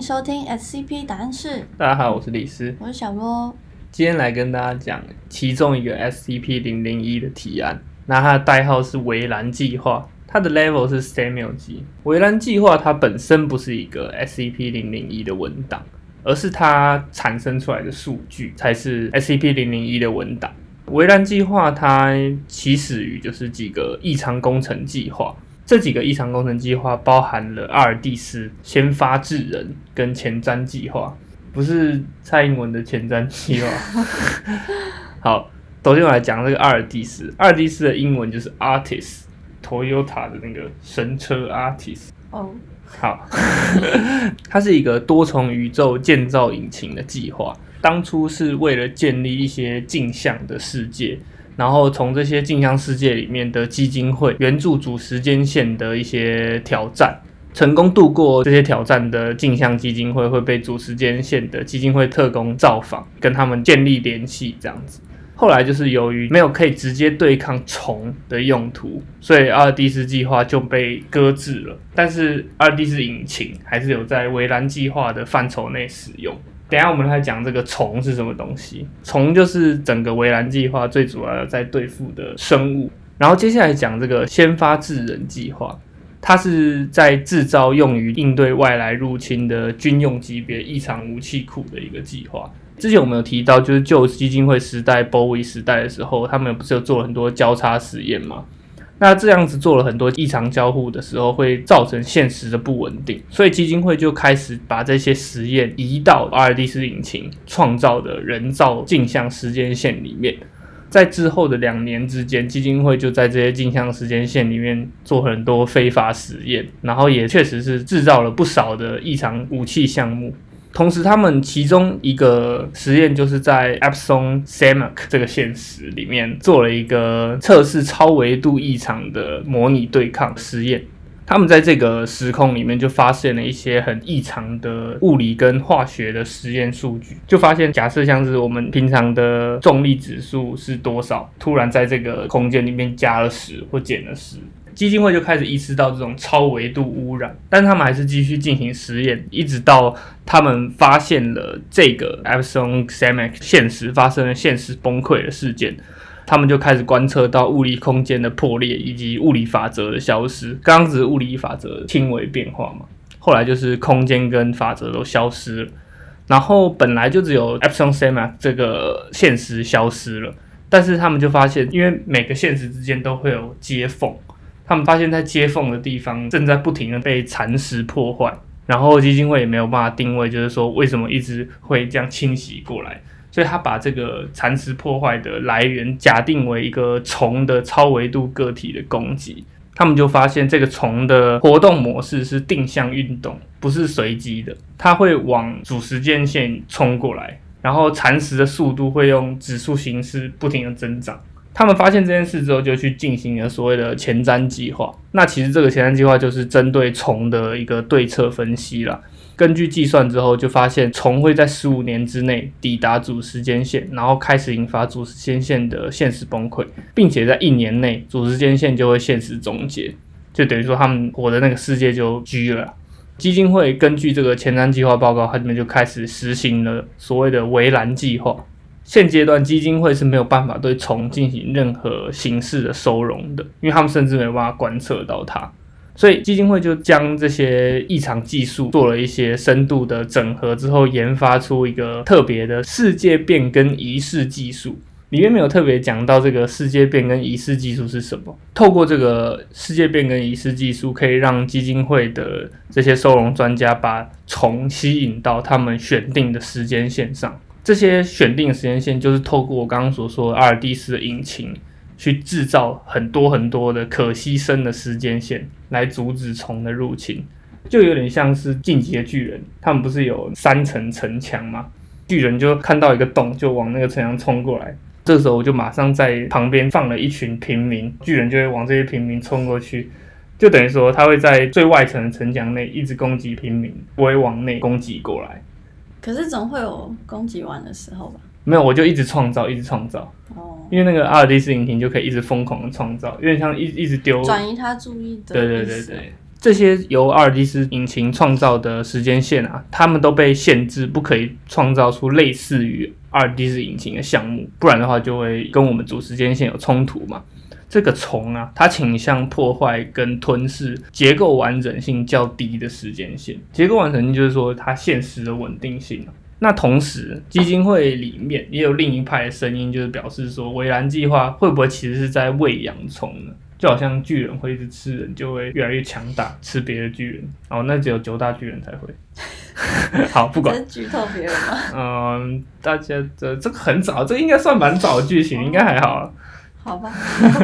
迎收听 SCP 答案室，大家好，我是李斯，我是小罗。今天来跟大家讲其中一个 SCP 零零一的提案，那它的代号是围栏计划，它的 level 是 Samuel 级。围栏计划它本身不是一个 SCP 零零一的文档，而是它产生出来的数据才是 SCP 零零一的文档。围栏计划它起始于就是几个异常工程计划，这几个异常工程计划包含了阿尔蒂斯先发制人跟前瞻计划，不是蔡英文的前瞻计划。好，首先我来讲这个阿尔蒂斯，阿尔蒂斯的英文就是 artist，Toyota 的那个神车 artist。哦，好，它是一个多重宇宙建造引擎的计划。当初是为了建立一些镜像的世界，然后从这些镜像世界里面的基金会援助主时间线的一些挑战，成功度过这些挑战的镜像基金会会被主时间线的基金会特工造访，跟他们建立联系，这样子。后来就是由于没有可以直接对抗虫的用途，所以阿尔蒂斯计划就被搁置了。但是阿尔蒂斯引擎还是有在围栏计划的范畴内使用。等下我们来讲这个虫是什么东西。虫就是整个围栏计划最主要在对付的生物。然后接下来讲这个先发制人计划，它是在制造用于应对外来入侵的军用级别异常武器库的一个计划。之前我们有提到，就是旧基金会时代、Bowie 时代的时候，他们不是有做了很多交叉实验吗？那这样子做了很多异常交互的时候，会造成现实的不稳定，所以基金会就开始把这些实验移到阿尔蒂斯引擎创造的人造镜像时间线里面。在之后的两年之间，基金会就在这些镜像时间线里面做很多非法实验，然后也确实是制造了不少的异常武器项目。同时，他们其中一个实验就是在 Epsilon Samak 这个现实里面做了一个测试超维度异常的模拟对抗实验。他们在这个时空里面就发现了一些很异常的物理跟化学的实验数据，就发现假设像是我们平常的重力指数是多少，突然在这个空间里面加了十或减了十。基金会就开始意识到这种超维度污染，但他们还是继续进行实验，一直到他们发现了这个 Epsilon Samak 现实发生了现实崩溃的事件，他们就开始观测到物理空间的破裂以及物理法则的消失。刚刚只是物理法则轻微变化嘛，后来就是空间跟法则都消失了，然后本来就只有 Epsilon Samak 这个现实消失了，但是他们就发现，因为每个现实之间都会有接缝。他们发现，在接缝的地方正在不停的被蚕食破坏，然后基金会也没有办法定位，就是说为什么一直会这样侵袭过来，所以他把这个蚕食破坏的来源假定为一个虫的超维度个体的攻击。他们就发现，这个虫的活动模式是定向运动，不是随机的，它会往主时间线冲过来，然后蚕食的速度会用指数形式不停的增长。他们发现这件事之后，就去进行了所谓的前瞻计划。那其实这个前瞻计划就是针对虫的一个对策分析了。根据计算之后，就发现虫会在十五年之内抵达主时间线，然后开始引发主时间线的现实崩溃，并且在一年内主时间线就会现实终结，就等于说他们活的那个世界就居了。基金会根据这个前瞻计划报告，他们就开始实行了所谓的围栏计划。现阶段基金会是没有办法对虫进行任何形式的收容的，因为他们甚至没有办法观测到它，所以基金会就将这些异常技术做了一些深度的整合之后，研发出一个特别的世界变更仪式技术。里面没有特别讲到这个世界变更仪式技术是什么。透过这个世界变更仪式技术，可以让基金会的这些收容专家把虫吸引到他们选定的时间线上。这些选定时间线就是透过我刚刚所说的阿尔蒂斯的引擎，去制造很多很多的可牺牲的时间线，来阻止虫的入侵，就有点像是进击的巨人，他们不是有三层城墙吗？巨人就看到一个洞，就往那个城墙冲过来，这时候我就马上在旁边放了一群平民，巨人就会往这些平民冲过去，就等于说他会在最外层的城墙内一直攻击平民，不会往内攻击过来。可是总会有攻击完的时候吧？没有，我就一直创造，一直创造。哦。因为那个阿尔蒂斯引擎就可以一直疯狂的创造，有点像一一直丢转移他注意的。对对对对。这些由阿尔蒂斯引擎创造的时间线啊，他们都被限制，不可以创造出类似于阿尔蒂斯引擎的项目，不然的话就会跟我们主时间线有冲突嘛。这个虫啊，它倾向破坏跟吞噬结构完整性较低的时间线。结构完整性就是说它现实的稳定性啊。那同时，基金会里面也有另一派的声音，就是表示说，围栏计划会不会其实是在喂养虫呢？就好像巨人会一直吃人，就会越来越强大，吃别的巨人。哦，那只有九大巨人才会。好，不管。剧透别人吗？嗯，大家这这个很早，这个应该算蛮早的剧情，应该还好。好吧，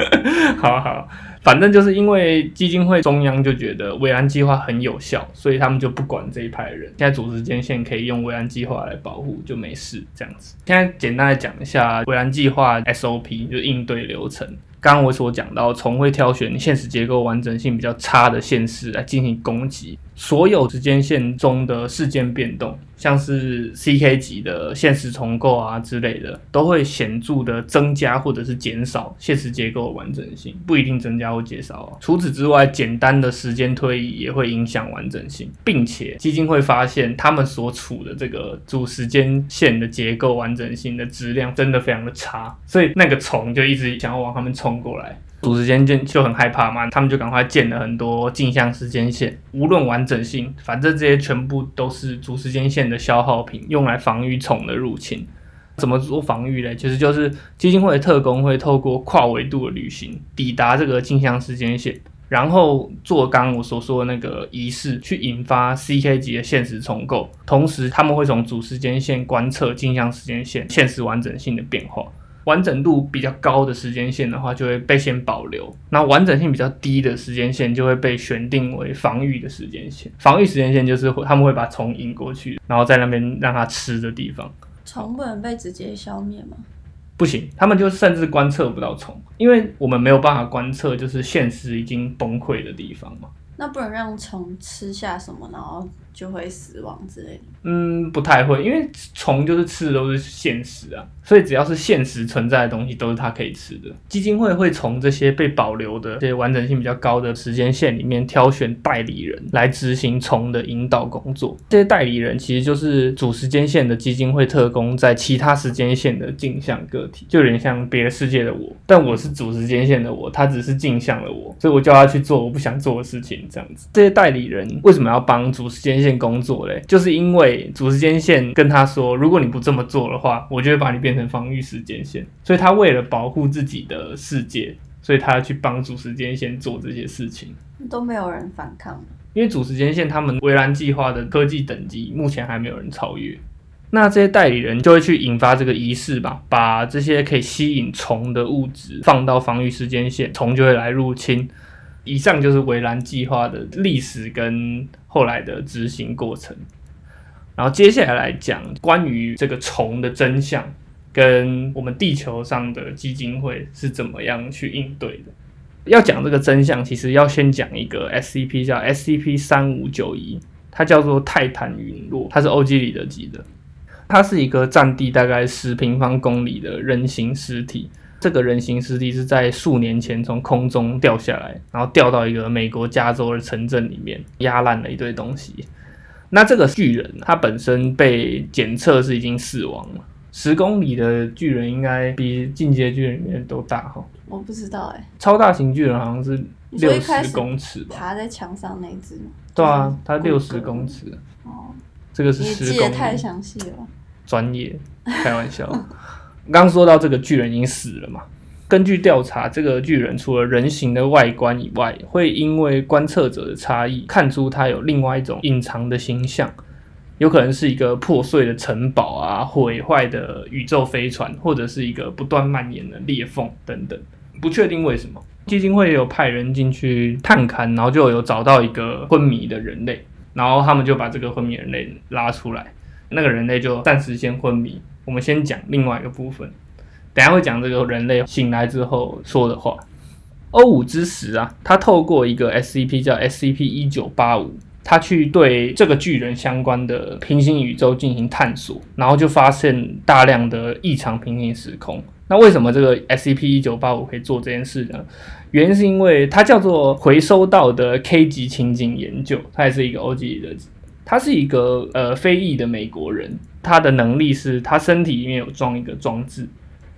好好，反正就是因为基金会中央就觉得维安计划很有效，所以他们就不管这一派人。现在组织间线可以用维安计划来保护，就没事这样子。现在简单的讲一下维安计划 SOP，就应对流程。刚刚我所讲到，从会挑选现实结构完整性比较差的现实来进行攻击。所有时间线中的事件变动，像是 CK 级的现实重构啊之类的，都会显著的增加或者是减少现实结构的完整性，不一定增加或减少。除此之外，简单的时间推移也会影响完整性，并且基金会发现他们所处的这个主时间线的结构完整性的质量真的非常的差，所以那个虫就一直想要往他们冲过来。主时间线就很害怕嘛，他们就赶快建了很多镜像时间线，无论完整性，反正这些全部都是主时间线的消耗品，用来防御虫的入侵。怎么做防御嘞？其实就是基金会的特工会透过跨维度的旅行，抵达这个镜像时间线，然后做刚我所说的那个仪式，去引发 CK 级的现实重构。同时，他们会从主时间线观测镜像时间线现实完整性的变化。完整度比较高的时间线的话，就会被先保留；那完整性比较低的时间线就会被选定为防御的时间线。防御时间线就是他们会把虫引过去，然后在那边让它吃的地方。虫不能被直接消灭吗？不行，他们就甚至观测不到虫，因为我们没有办法观测就是现实已经崩溃的地方嘛。那不能让虫吃下什么，然后就会死亡之类的。嗯，不太会，因为虫就是吃的都是现实啊，所以只要是现实存在的东西都是它可以吃的。基金会会从这些被保留的、这些完整性比较高的时间线里面挑选代理人来执行虫的引导工作。这些代理人其实就是主时间线的基金会特工在其他时间线的镜像个体，就有点像别的世界的我，但我是主时间线的我，他只是镜像了我，所以我叫他去做我不想做的事情，这样子。这些代理人为什么要帮主时间线工作嘞？就是因为主时间线跟他说，如果你不这么做的话，我就会把你变成防御时间线。所以他为了保护自己的世界，所以他要去帮主时间线做这些事情。都没有人反抗，因为主时间线他们围栏计划的科技等级目前还没有人超越。那这些代理人就会去引发这个仪式吧，把这些可以吸引虫的物质放到防御时间线，虫就会来入侵。以上就是围栏计划的历史跟后来的执行过程。然后接下来来讲关于这个虫的真相，跟我们地球上的基金会是怎么样去应对的。要讲这个真相，其实要先讲一个 SCP 叫 SCP 三五九一，它叫做泰坦陨落，它是欧几里得级的，它是一个占地大概十平方公里的人形尸体。这个人形尸体是在数年前从空中掉下来，然后掉到一个美国加州的城镇里面，压烂了一堆东西。那这个巨人，他本身被检测是已经死亡了。十公里的巨人应该比进阶巨人里面都大哈。我不知道哎。超大型巨人好像是六十公尺吧？爬在墙上那只吗？对啊，它六十公尺。哦，这个是十公里。记得太详细了。专业，开玩笑。刚说到这个巨人已经死了嘛？根据调查，这个巨人除了人形的外观以外，会因为观测者的差异，看出它有另外一种隐藏的形象，有可能是一个破碎的城堡啊，毁坏的宇宙飞船，或者是一个不断蔓延的裂缝等等，不确定为什么。基金会有派人进去探勘，然后就有找到一个昏迷的人类，然后他们就把这个昏迷人类拉出来，那个人类就暂时先昏迷。我们先讲另外一个部分。等下会讲这个人类醒来之后说的话。欧五之时啊，他透过一个 SCP 叫 SCP 一九八五，他去对这个巨人相关的平行宇宙进行探索，然后就发现大量的异常平行时空，那为什么这个 SCP 一九八五可以做这件事呢？原因是因为它叫做回收到的 K 级情景研究，它也是一个 O 级的，他是一个呃非裔的美国人，他的能力是他身体里面有装一个装置，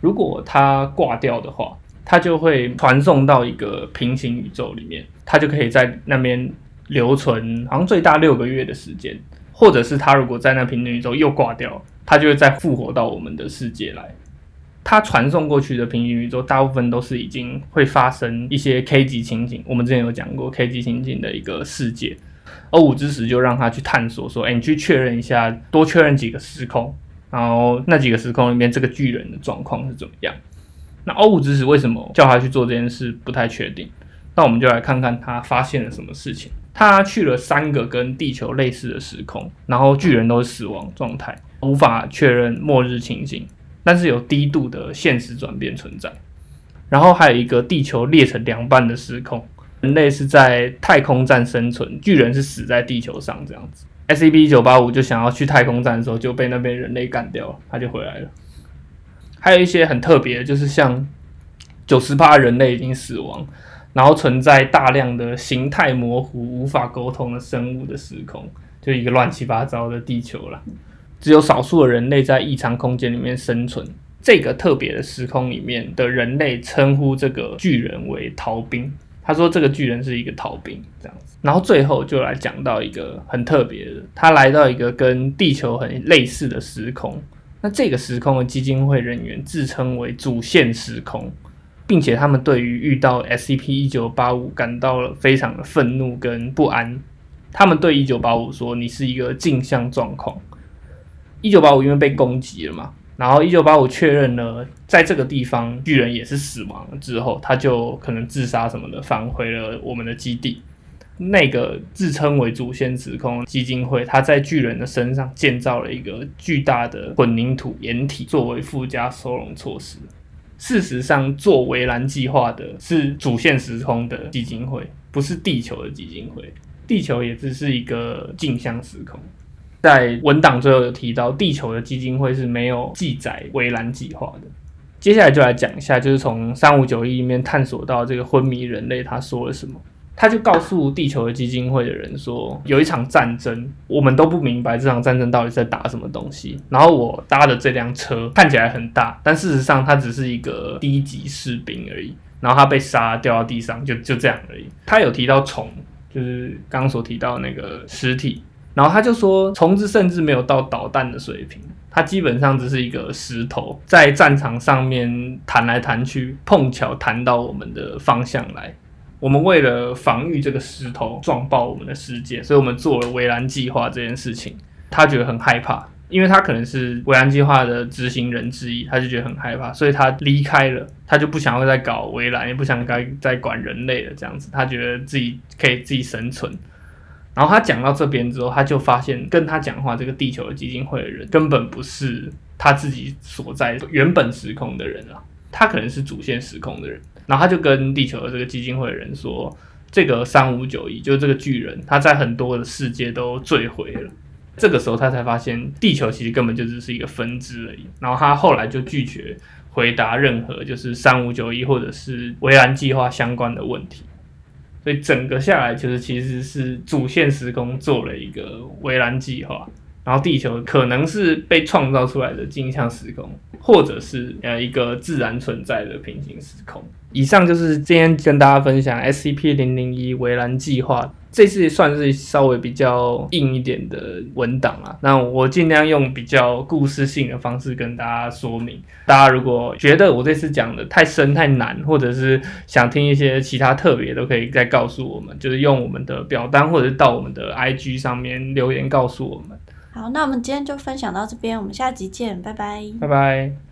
如果他挂掉的话，他就会传送到一个平行宇宙里面，他就可以在那边留存，好像最大六个月的时间，或者是他如果在那平行宇宙又挂掉，他就会再复活到我们的世界来。他传送过去的平行宇宙，大部分都是已经会发生一些 K 级情景。我们之前有讲过 K 级情景的一个世界，欧五之时就让他去探索，说：“哎，你去确认一下，多确认几个时空，然后那几个时空里面这个巨人的状况是怎么样。”那欧五之时为什么叫他去做这件事，不太确定。那我们就来看看他发现了什么事情。他去了三个跟地球类似的时空，然后巨人都是死亡状态，无法确认末日情景。但是有低度的现实转变存在，然后还有一个地球裂成两半的时空，人类是在太空站生存，巨人是死在地球上这样子。S C B 一九八五就想要去太空站的时候就被那边人类干掉了，他就回来了。还有一些很特别的，就是像九十八人类已经死亡，然后存在大量的形态模糊、无法沟通的生物的时空，就一个乱七八糟的地球了。只有少数的人类在异常空间里面生存。这个特别的时空里面的人类称呼这个巨人为逃兵。他说这个巨人是一个逃兵，这样子。然后最后就来讲到一个很特别的，他来到一个跟地球很类似的时空。那这个时空的基金会人员自称为主线时空，并且他们对于遇到 SCP 一九八五感到了非常的愤怒跟不安。他们对一九八五说：“你是一个镜像状况。”一九八五因为被攻击了嘛，然后一九八五确认了在这个地方巨人也是死亡了之后，他就可能自杀什么的，返回了我们的基地。那个自称为主线时空基金会，他在巨人的身上建造了一个巨大的混凝土掩体作为附加收容措施。事实上，做围栏计划的是主线时空的基金会，不是地球的基金会。地球也只是一个镜像时空。在文档最后有提到，地球的基金会是没有记载围栏计划的。接下来就来讲一下，就是从三五九一里面探索到这个昏迷人类他说了什么。他就告诉地球的基金会的人说，有一场战争，我们都不明白这场战争到底在打什么东西。然后我搭的这辆车看起来很大，但事实上它只是一个低级士兵而已。然后他被杀掉到地上，就就这样而已。他有提到虫，就是刚刚所提到那个尸体。然后他就说，虫子甚至没有到导弹的水平，它基本上只是一个石头，在战场上面弹来弹去，碰巧弹到我们的方向来。我们为了防御这个石头撞爆我们的世界，所以我们做了围栏计划这件事情。他觉得很害怕，因为他可能是围栏计划的执行人之一，他就觉得很害怕，所以他离开了，他就不想要再搞围栏，也不想该再管人类了，这样子，他觉得自己可以自己生存。然后他讲到这边之后，他就发现跟他讲话这个地球的基金会的人根本不是他自己所在原本时空的人啊，他可能是主线时空的人。然后他就跟地球的这个基金会的人说：“这个三五九一就是这个巨人，他在很多的世界都坠毁了。”这个时候他才发现，地球其实根本就只是一个分支而已。然后他后来就拒绝回答任何就是三五九一或者是维兰计划相关的问题。所以整个下来，就是其实是主线时空做了一个围栏计划，然后地球可能是被创造出来的镜像时空，或者是呃一个自然存在的平行时空。以上就是今天跟大家分享 SCP 零零一围栏计划。这次算是稍微比较硬一点的文档啊，那我尽量用比较故事性的方式跟大家说明。大家如果觉得我这次讲的太深太难，或者是想听一些其他特别，都可以再告诉我们，就是用我们的表单或者是到我们的 IG 上面留言告诉我们。好，那我们今天就分享到这边，我们下集见，拜拜，拜拜。